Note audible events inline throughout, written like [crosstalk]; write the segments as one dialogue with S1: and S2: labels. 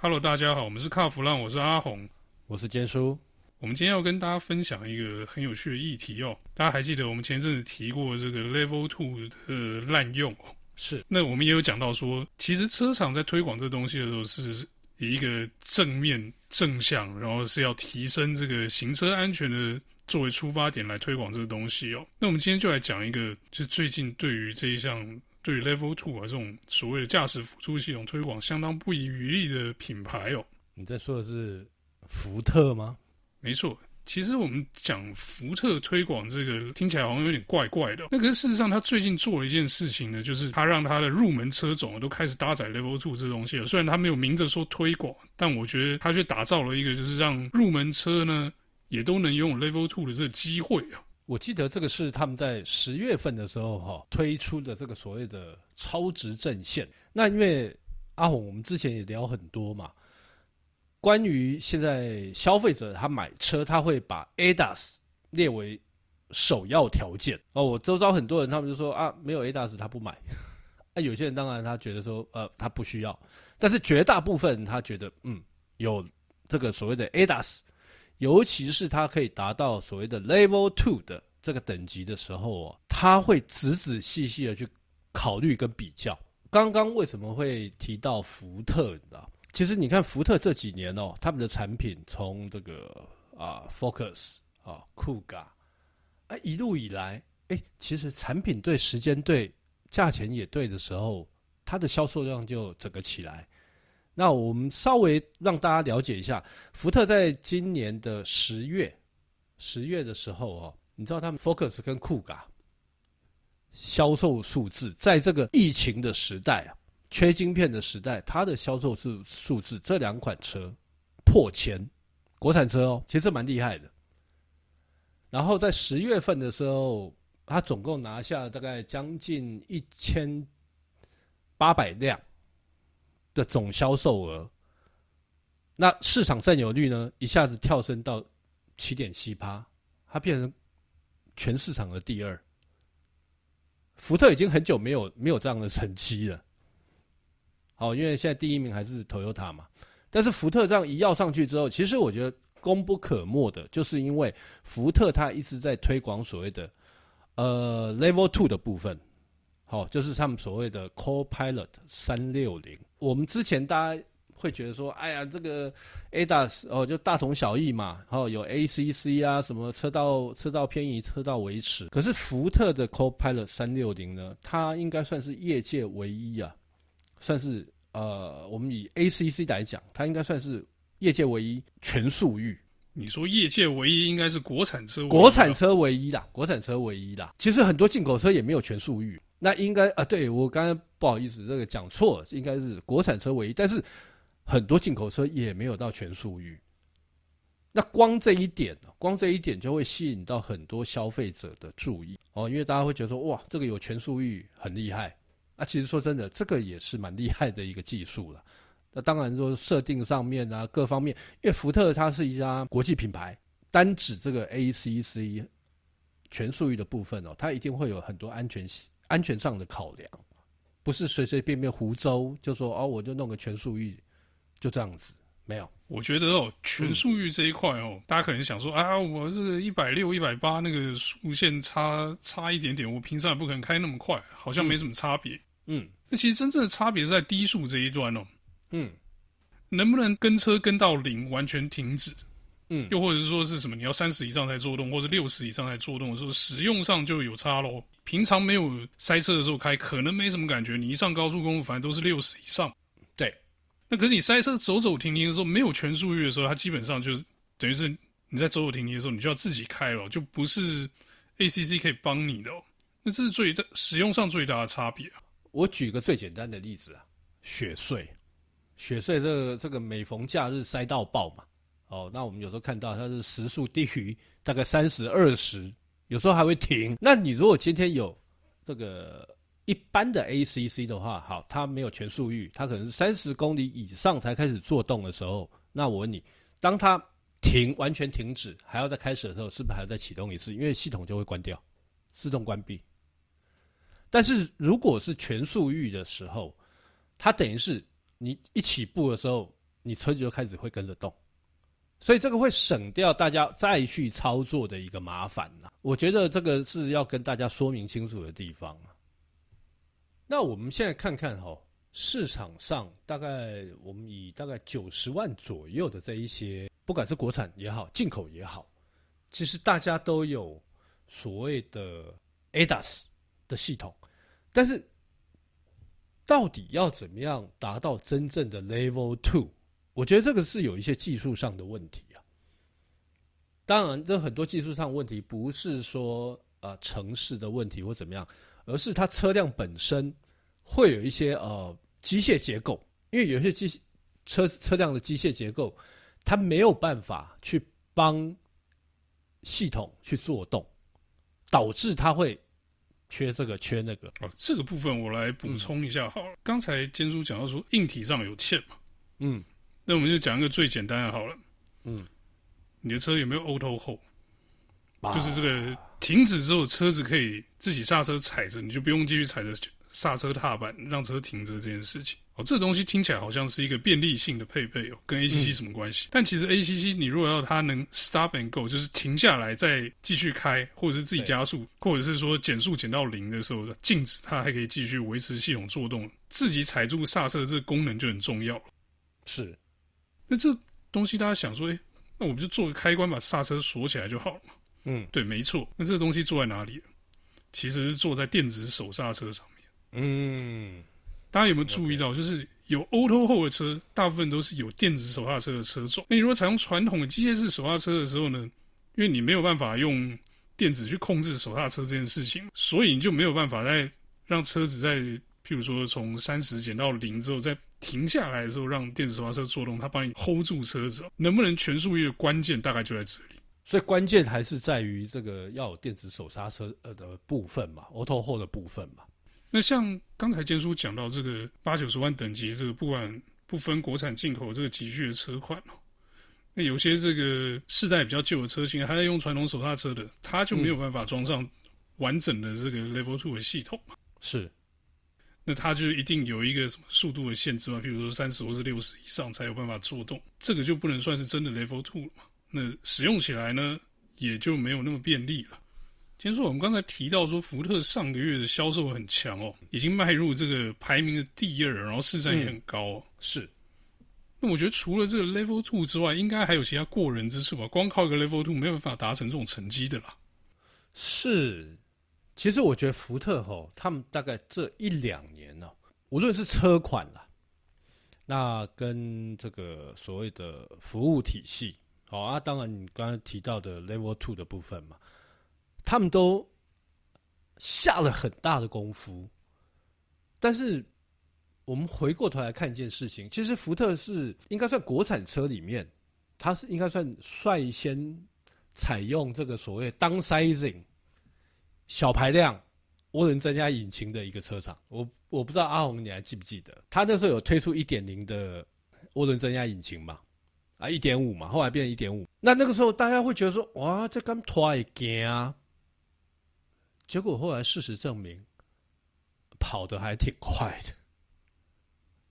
S1: Hello，大家好，我们是卡弗浪，我是阿红，
S2: 我是坚叔。
S1: 我们今天要跟大家分享一个很有趣的议题哦。大家还记得我们前阵子提过这个 Level Two 的滥用哦？
S2: 是。那
S1: 我们也有讲到说，其实车厂在推广这东西的时候，是以一个正面正向，然后是要提升这个行车安全的作为出发点来推广这个东西哦。那我们今天就来讲一个，就是最近对于这一项。对于 Level Two 啊这种所谓的驾驶辅助系统推广相当不遗余力的品牌哦，
S2: 你在说的是福特吗？
S1: 没错，其实我们讲福特推广这个听起来好像有点怪怪的。那可是事实上，他最近做了一件事情呢，就是他让他的入门车种都开始搭载 Level Two 这东西了。虽然他没有明着说推广，但我觉得他却打造了一个就是让入门车呢也都能拥有 Level Two 的这个机会啊。
S2: 我记得这个是他们在十月份的时候哈推出的这个所谓的超值阵线。那因为阿红，我们之前也聊很多嘛，关于现在消费者他买车，他会把 ADAS 列为首要条件哦。我周遭很多人他们就说啊，没有 ADAS 他不买。[laughs] 啊，有些人当然他觉得说呃他不需要，但是绝大部分他觉得嗯有这个所谓的 ADAS。尤其是它可以达到所谓的 Level Two 的这个等级的时候哦，他会仔仔细细的去考虑跟比较。刚刚为什么会提到福特？你知道？其实你看福特这几年哦，他们的产品从这个啊 Focus 啊 Kuga，哎一路以来，哎其实产品对、时间对、价钱也对的时候，它的销售量就整个起来。那我们稍微让大家了解一下，福特在今年的十月，十月的时候哦，你知道他们 Focus 跟 Kuga 销售数字，在这个疫情的时代啊，缺晶片的时代，它的销售数数字，这两款车破千，国产车哦，其实蛮厉害的。然后在十月份的时候，它总共拿下大概将近一千八百辆。的总销售额，那市场占有率呢，一下子跳升到七点七趴，它变成全市场的第二。福特已经很久没有没有这样的成绩了。好，因为现在第一名还是 Toyota 嘛，但是福特这样一要上去之后，其实我觉得功不可没的，就是因为福特它一直在推广所谓的呃 Level Two 的部分。好，就是他们所谓的 Co-Pilot 三六零。我们之前大家会觉得说，哎呀，这个 ADAS 哦，就大同小异嘛。然后有 ACC 啊，什么车道车道偏移、车道维持。可是福特的 Co-Pilot 三六零呢，它应该算是业界唯一啊，算是呃，我们以 ACC 来讲，它应该算是业界唯一全速域。
S1: 你说业界唯一应该是国产车，
S2: 国产车唯一啦，国产车唯一啦。其实很多进口车也没有全速域。那应该啊，对，我刚才不好意思，这个讲错了，应该是国产车唯一，但是很多进口车也没有到全速域。那光这一点，光这一点就会吸引到很多消费者的注意哦，因为大家会觉得说，哇，这个有全速域很厉害。那其实说真的，这个也是蛮厉害的一个技术了。那当然说设定上面啊，各方面，因为福特它是一家国际品牌，单指这个 ACC 全速域的部分哦，它一定会有很多安全。安全上的考量，不是随随便便胡诌就说哦，我就弄个全速域，就这样子，没有。
S1: 我觉得哦，全速域这一块哦，嗯、大家可能想说啊，我这个一百六、一百八那个速线差差一点点，我平常也不可能开那么快，好像没什么差别。嗯，那其实真正的差别是在低速这一段哦。嗯，能不能跟车跟到零，完全停止？嗯，又或者是说是什么？你要三十以上才做动，或者六十以上才做动的时候，使用上就有差喽。平常没有塞车的时候开，可能没什么感觉。你一上高速公路，反正都是六十以上。
S2: 那
S1: 可是你塞车走走停停的时候，没有全速域的时候，它基本上就是等于是你在走走停停的时候，你就要自己开了，就不是 ACC 可以帮你的。那这是最大使用上最大的差别啊。
S2: 我举个最简单的例子啊，雪隧，雪隧这个这个每逢假日塞到爆嘛。哦，那我们有时候看到它是时速低于大概三十二十，有时候还会停。那你如果今天有这个一般的 ACC 的话，好，它没有全速域，它可能是三十公里以上才开始做动的时候，那我问你，当它停完全停止还要再开始的时候，是不是还要再启动一次？因为系统就会关掉，自动关闭。但是如果是全速域的时候，它等于是你一起步的时候。你车子就开始会跟着动，所以这个会省掉大家再去操作的一个麻烦呐。我觉得这个是要跟大家说明清楚的地方。那我们现在看看哈，市场上大概我们以大概九十万左右的这一些，不管是国产也好，进口也好，其实大家都有所谓的 ADAS 的系统，但是。到底要怎么样达到真正的 Level Two？我觉得这个是有一些技术上的问题啊。当然，这很多技术上的问题不是说呃城市的问题或怎么样，而是它车辆本身会有一些呃机械结构，因为有些机车车辆的机械结构，它没有办法去帮系统去做动，导致它会。缺这个，缺那个
S1: 哦。这个部分我来补充一下好了。刚、嗯、才坚叔讲到说硬体上有欠嘛，嗯，那我们就讲一个最简单的好了，嗯，你的车有没有 Auto Hold？就是这个停止之后，车子可以自己刹车踩着，你就不用继续踩着刹车踏板让车停着这件事情。哦，这个东西听起来好像是一个便利性的配备哦，跟 ACC 什么关系？嗯、但其实 ACC 你如果要它能 stop and go，就是停下来再继续开，或者是自己加速，或者是说减速减到零的时候静止，它还可以继续维持系统作动，自己踩住刹车这个功能就很重要了。
S2: 是，
S1: 那这东西大家想说，哎，那我们就做个开关把刹车锁起来就好了嘛？嗯，对，没错。那这个东西做在哪里？其实是做在电子手刹车上面。嗯。大家有没有注意到，就是有 Auto Hold 的车，大部分都是有电子手刹车的车种。那你如果采用传统的机械式手刹车的时候呢，因为你没有办法用电子去控制手刹车这件事情，所以你就没有办法在让车子在，譬如说从三十减到零之后，再停下来的时候，让电子手刹车做动，它帮你 hold 住车子。能不能全速域的关键大概就在这里。
S2: 所以关键还是在于这个要有电子手刹车呃的部分嘛，Auto Hold 的部分嘛。
S1: 那像刚才坚叔讲到这个八九十万等级，这个不管不分国产进口这个级距的车款哦，那有些这个世代比较旧的车型还在用传统手刹车的，它就没有办法装上完整的这个 Level Two 的系统嘛。
S2: 是，
S1: 那它就一定有一个什么速度的限制嘛，比如说三十或是六十以上才有办法做动，这个就不能算是真的 Level Two 了嘛。那使用起来呢，也就没有那么便利了。先说我们刚才提到说，福特上个月的销售很强哦，已经迈入这个排名的第二，然后市占也很高哦。
S2: 嗯，是。
S1: 那我觉得除了这个 Level Two 之外，应该还有其他过人之处吧？光靠一个 Level Two 没有办法达成这种成绩的啦。
S2: 是，其实我觉得福特吼，他们大概这一两年呢，无论是车款啦，那跟这个所谓的服务体系，好啊，当然你刚才提到的 Level Two 的部分嘛。他们都下了很大的功夫，但是我们回过头来看一件事情，其实福特是应该算国产车里面，它是应该算率先采用这个所谓 downsizing 小排量涡轮增压引擎的一个车厂。我我不知道阿红你还记不记得，他那时候有推出一点零的涡轮增压引擎嘛？啊，一点五嘛，后来变成一点五。那那个时候大家会觉得说，哇，这刚拖一件啊！结果后来事实证明，跑得还挺快的，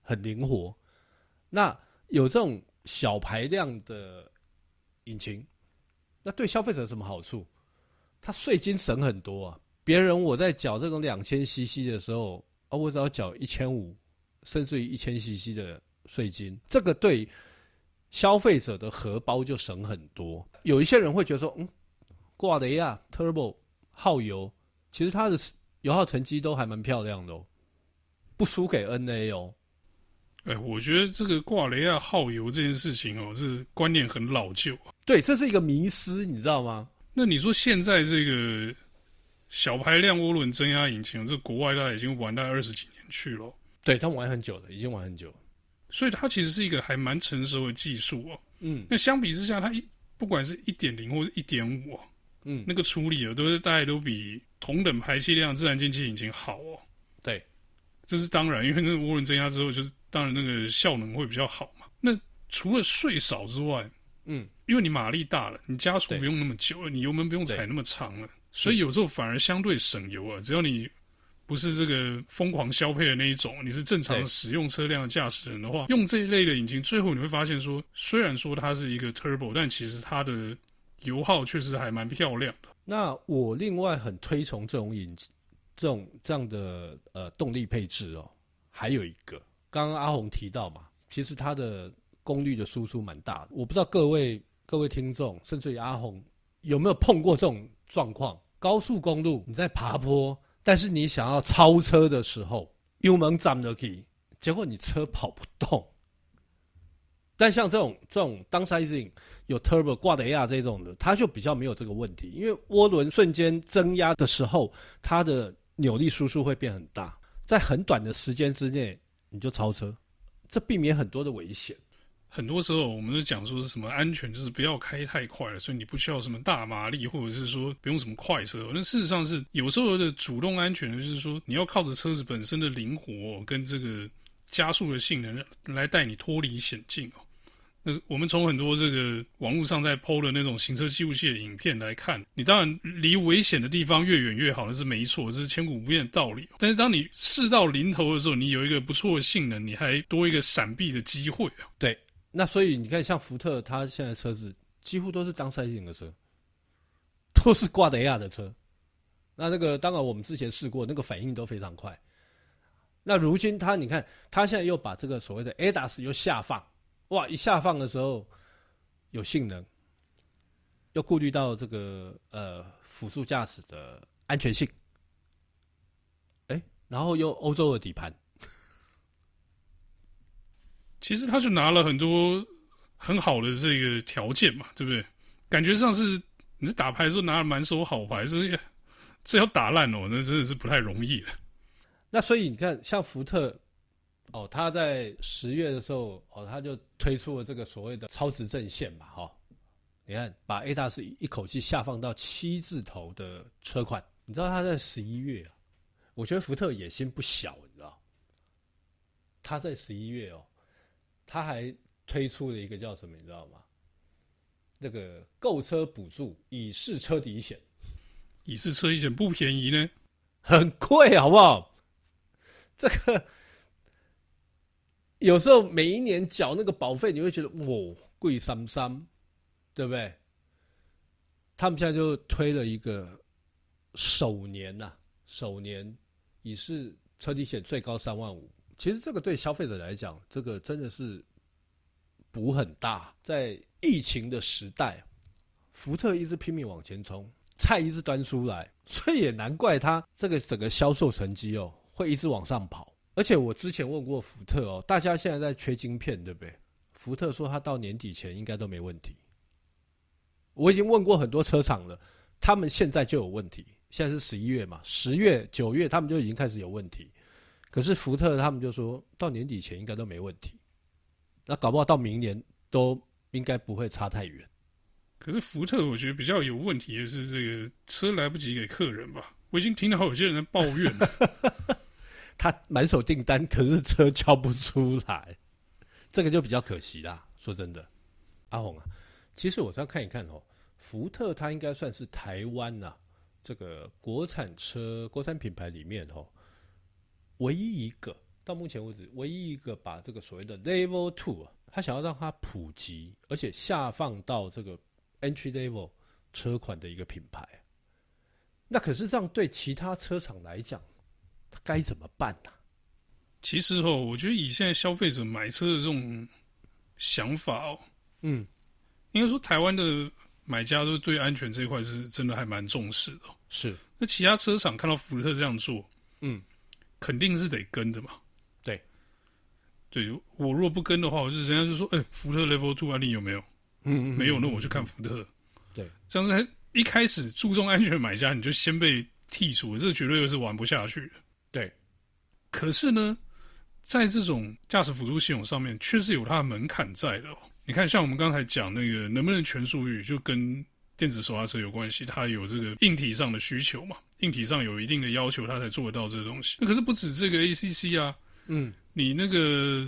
S2: 很灵活。那有这种小排量的引擎，那对消费者有什么好处？它税金省很多啊！别人我在缴这种两千 CC 的时候，啊，我只要缴一千五，甚至于一千 CC 的税金，这个对消费者的荷包就省很多。有一些人会觉得说，嗯，挂雷亚 Turbo 耗油。其实它的油耗成绩都还蛮漂亮的哦，不输给 NA 哦。
S1: 哎，我觉得这个挂雷亚耗油这件事情哦，这观念很老旧啊。
S2: 对，这是一个迷思，你知道吗？
S1: 那你说现在这个小排量涡轮增压引擎，这国外它已经玩到二十几年去了。
S2: 对，它玩很久了，已经玩很久了。
S1: 所以它其实是一个还蛮成熟的技术哦。嗯，那相比之下，它一不管是一点零或者一点五，嗯，那个处理啊，都是大概都比。同等排气量自然进气引擎好哦，
S2: 对，
S1: 这是当然，因为那个涡轮增压之后，就是当然那个效能会比较好嘛。那除了税少之外，嗯，因为你马力大了，你加速不用那么久了，你油门不用踩那么长了，所以有时候反而相对省油啊。只要你不是这个疯狂消配的那一种，你是正常使用车辆的驾驶人的话，用这一类的引擎，最后你会发现说，虽然说它是一个 turbo，但其实它的油耗确实还蛮漂亮的。
S2: 那我另外很推崇这种引擎，这种这样的呃动力配置哦。还有一个，刚刚阿红提到嘛，其实它的功率的输出蛮大的。我不知道各位各位听众，甚至于阿红有没有碰过这种状况？高速公路你在爬坡。但是你想要超车的时候，油门涨得起，结果你车跑不动。但像这种这种 downsizing 有 turbo 挂的亚这种的，它就比较没有这个问题，因为涡轮瞬间增压的时候，它的扭力输出会变很大，在很短的时间之内你就超车，这避免很多的危险。
S1: 很多时候，我们都讲说是什么安全，就是不要开太快了，所以你不需要什么大马力，或者是说不用什么快车。那事实上是有时候的主动安全，就是说你要靠着车子本身的灵活跟这个加速的性能来带你脱离险境哦。那我们从很多这个网络上在 PO 的那种行车记录器的影片来看，你当然离危险的地方越远越好，那是没错，这是千古不变的道理。但是当你事到临头的时候，你有一个不错的性能，你还多一个闪避的机会啊。
S2: 对。那所以你看，像福特，它现在车子几乎都是当赛型的车，都是挂雷亚的车。那那个当然，我们之前试过，那个反应都非常快。那如今他，你看，他现在又把这个所谓的 ADAS 又下放，哇！一下放的时候有性能，又顾虑到这个呃辅助驾驶的安全性，哎、然后又欧洲的底盘。
S1: 其实他就拿了很多很好的这个条件嘛，对不对？感觉上是你是打牌的时候拿了满手好牌，是这要打烂哦，那真的是不太容易了。
S2: 那所以你看，像福特哦，他在十月的时候哦，他就推出了这个所谓的超值阵线嘛，哈、哦，你看把 A 大是一口气下放到七字头的车款，你知道他在十一月啊，我觉得福特野心不小，你知道，他在十一月哦。他还推出了一个叫什么，你知道吗？那个购车补助乙式车底险，
S1: 乙式车底险不便宜呢，
S2: 很贵，好不好？这个有时候每一年缴那个保费，你会觉得哇，贵三三，对不对？他们现在就推了一个首年呐、啊，首年乙式车底险最高三万五。其实这个对消费者来讲，这个真的是补很大。在疫情的时代，福特一直拼命往前冲，菜一直端出来，所以也难怪他这个整个销售成绩哦会一直往上跑。而且我之前问过福特哦，大家现在在缺晶片，对不对？福特说他到年底前应该都没问题。我已经问过很多车厂了，他们现在就有问题。现在是十一月嘛，十月、九月他们就已经开始有问题。可是福特他们就说到年底前应该都没问题，那搞不好到明年都应该不会差太远。
S1: 可是福特我觉得比较有问题的是这个车来不及给客人吧？我已经听到有些人在抱怨了，[laughs]
S2: 他满手订单，可是车交不出来，这个就比较可惜啦。说真的，阿红啊，其实我这样看一看哦，福特它应该算是台湾呐、啊、这个国产车国产品牌里面哦。唯一一个到目前为止，唯一一个把这个所谓的 Level Two 啊，他想要让它普及，而且下放到这个 Entry Level 车款的一个品牌，那可是这样对其他车厂来讲，他该怎么办呢、啊？
S1: 其实哦，我觉得以现在消费者买车的这种想法哦，嗯，应该说台湾的买家都对安全这一块是真的还蛮重视的。
S2: 是，
S1: 那其他车厂看到福特这样做，嗯。肯定是得跟的嘛，
S2: 对，
S1: 对我若不跟的话，我就人家就说，哎、欸，福特 Level Two 案例有没有？嗯，嗯，没有，那我去看福特。
S2: 对，
S1: 这样子一开始注重安全买家，你就先被剔除，这绝对又是玩不下去的。
S2: 对，
S1: 可是呢，在这种驾驶辅助系统上面，确实有它的门槛在的、哦。你看，像我们刚才讲那个能不能全速域，就跟电子手刹车有关系，它有这个硬体上的需求嘛。硬体上有一定的要求，它才做得到这个东西。那可是不止这个 ACC 啊，嗯，你那个，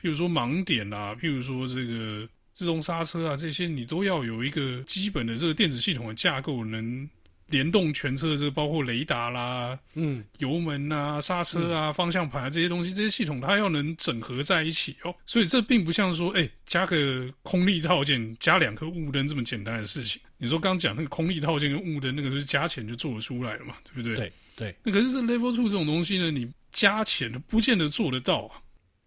S1: 譬如说盲点啊，譬如说这个自动刹车啊，这些你都要有一个基本的这个电子系统的架构能联动全车，这个包括雷达啦、嗯，油门啊、刹车啊、嗯、方向盘啊这些东西，这些系统它要能整合在一起哦。所以这并不像说，哎、欸，加个空力套件，加两颗雾灯这么简单的事情。你说刚讲那个空力套件跟雾灯，那个都是加钱就做得出来了嘛，对不对？
S2: 对对。
S1: 那可是这 Level Two 这种东西呢，你加钱不见得做得到啊。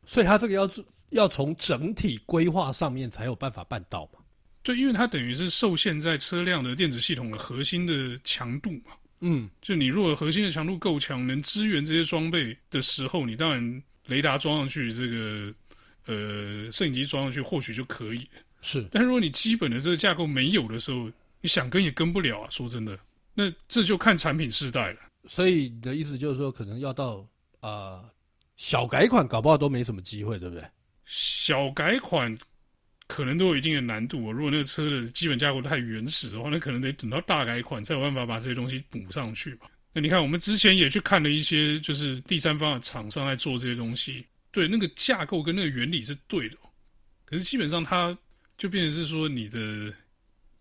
S2: 所以它这个要做，要从整体规划上面才有办法办到嘛。
S1: 对，因为它等于是受限在车辆的电子系统的核心的强度嘛。嗯，就你如果核心的强度够强，能支援这些装备的时候，你当然雷达装上去，这个呃摄影机装上去或许就可以。
S2: 是，
S1: 但如果你基本的这个架构没有的时候，你想跟也跟不了啊。说真的，那这就看产品世代了。
S2: 所以你的意思就是说，可能要到啊、呃、小改款，搞不好都没什么机会，对不对？
S1: 小改款。可能都有一定的难度哦。如果那个车的基本架构太原始的话，那可能得等到大改款才有办法把这些东西补上去嘛。那你看，我们之前也去看了一些，就是第三方的厂商在做这些东西，对，那个架构跟那个原理是对的。可是基本上它就变成是说，你的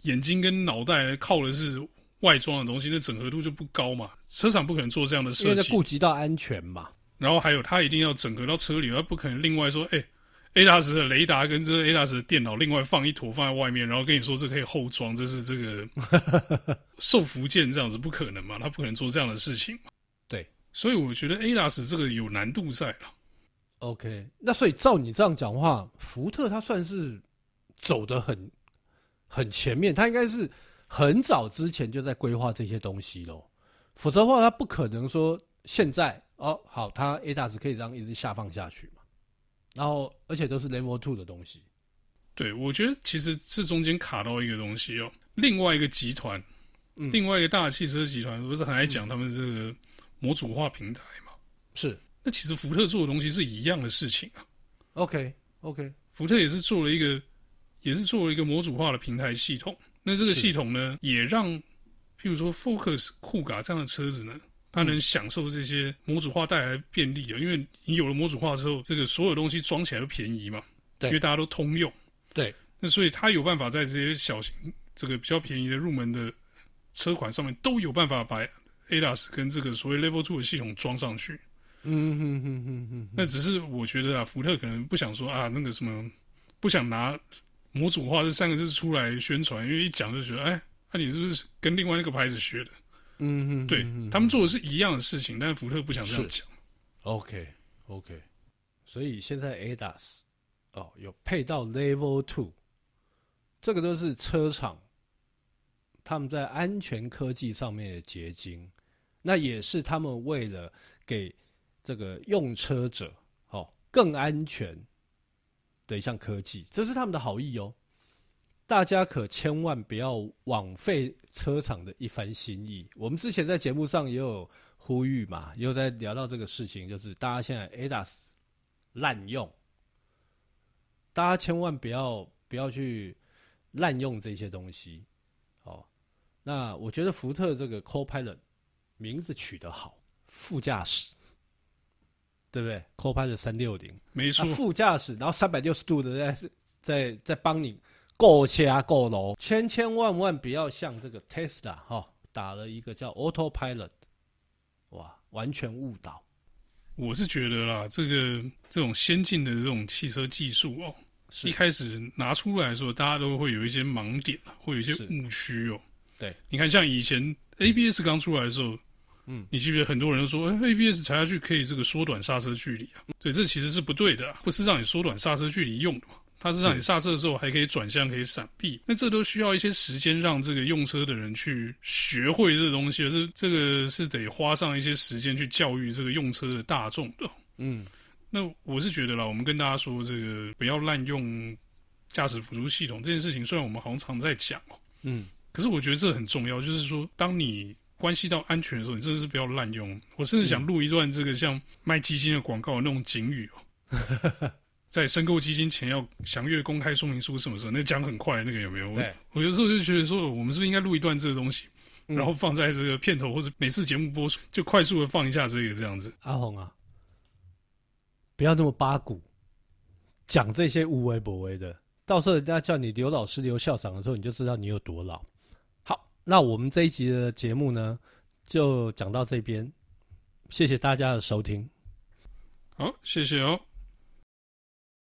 S1: 眼睛跟脑袋靠的是外装的东西，那整合度就不高嘛。车厂不可能做这样的设计，
S2: 因为顾及到安全嘛。
S1: 然后还有，它一定要整合到车里，它不可能另外说，哎、欸。ADAS 的雷达跟这个 ADAS 的电脑另外放一坨放在外面，然后跟你说这可以后装，这是这个 [laughs] 受福建这样子不可能嘛？他不可能做这样的事情嘛？
S2: 对，
S1: 所以我觉得 ADAS 这个有难度在了。
S2: OK，那所以照你这样讲话，福特它算是走得很很前面，它应该是很早之前就在规划这些东西喽。否则的话，它不可能说现在哦好，它 ADAS 可以这样一直下放下去嘛？然后，而且都是 Level Two 的东西。
S1: 对，我觉得其实这中间卡到一个东西哦。另外一个集团，嗯、另外一个大汽车集团，不是很爱讲他们这个模组化平台嘛？
S2: 是。
S1: 那其实福特做的东西是一样的事情啊。
S2: OK，OK，、okay, okay.
S1: 福特也是做了一个，也是做了一个模组化的平台系统。那这个系统呢，也让，譬如说 Focus、酷卡这样的车子呢。它能享受这些模组化带来的便利啊，因为你有了模组化之后，这个所有东西装起来都便宜嘛，对，因为大家都通用，
S2: 对，
S1: 那所以他有办法在这些小型这个比较便宜的入门的车款上面都有办法把 ADAS 跟这个所谓 Level Two 的系统装上去，
S2: 嗯哼哼哼哼，
S1: 那只是我觉得啊，福特可能不想说啊，那个什么不想拿模组化这三个字出来宣传，因为一讲就觉得，哎，那、啊、你是不是跟另外那个牌子学的？嗯哼，对他们做的是一样的事情，但是福特不想这样讲。
S2: OK OK，所以现在 ADAS 哦有配到 Level Two，这个都是车厂他们在安全科技上面的结晶，那也是他们为了给这个用车者哦更安全的一项科技，这是他们的好意哦。大家可千万不要枉费车厂的一番心意。我们之前在节目上也有呼吁嘛，也有在聊到这个事情，就是大家现在 ADAS 滥用，大家千万不要不要去滥用这些东西。哦，那我觉得福特这个 Co-Pilot 名字取得好，副驾驶，对不对？Co-Pilot 三六零，
S1: 没错，
S2: 副驾驶，然后三百六十度的在在在帮你。过车过楼，千千万万不要像这个 Tesla 哈，打了一个叫 Autopilot，哇，完全误导。
S1: 我是觉得啦，这个这种先进的这种汽车技术哦，一开始拿出来的时候，大家都会有一些盲点，会有一些误区哦。
S2: 对，
S1: 你看像以前 ABS 刚出来的时候，嗯，你记不记得很多人都说，哎，ABS 踩下去可以这个缩短刹车距离啊？对，这其实是不对的，不是让你缩短刹车距离用的嘛。它是让你刹车的时候还可以转向，可以闪避，那这都需要一些时间让这个用车的人去学会这个东西，而是这个是得花上一些时间去教育这个用车的大众的。嗯，那我是觉得啦，我们跟大家说这个不要滥用驾驶辅助系统这件事情，虽然我们好像常在讲哦，嗯，可是我觉得这很重要，就是说当你关系到安全的时候，你真的是不要滥用。我甚至想录一段这个像卖基金的广告的那种警语哦。[laughs] 在申购基金前要详阅公开说明书，什么时候？那讲很快，那个有没有？对，我有时候就觉得说，我们是不是应该录一段这个东西，嗯、然后放在这个片头或者每次节目播出，就快速的放一下这个这样子。
S2: 阿红啊，不要那么八股，讲这些无为不为的，到时候人家叫你刘老师、刘校长的时候，你就知道你有多老。好，那我们这一集的节目呢，就讲到这边，谢谢大家的收听。
S1: 好，谢谢哦。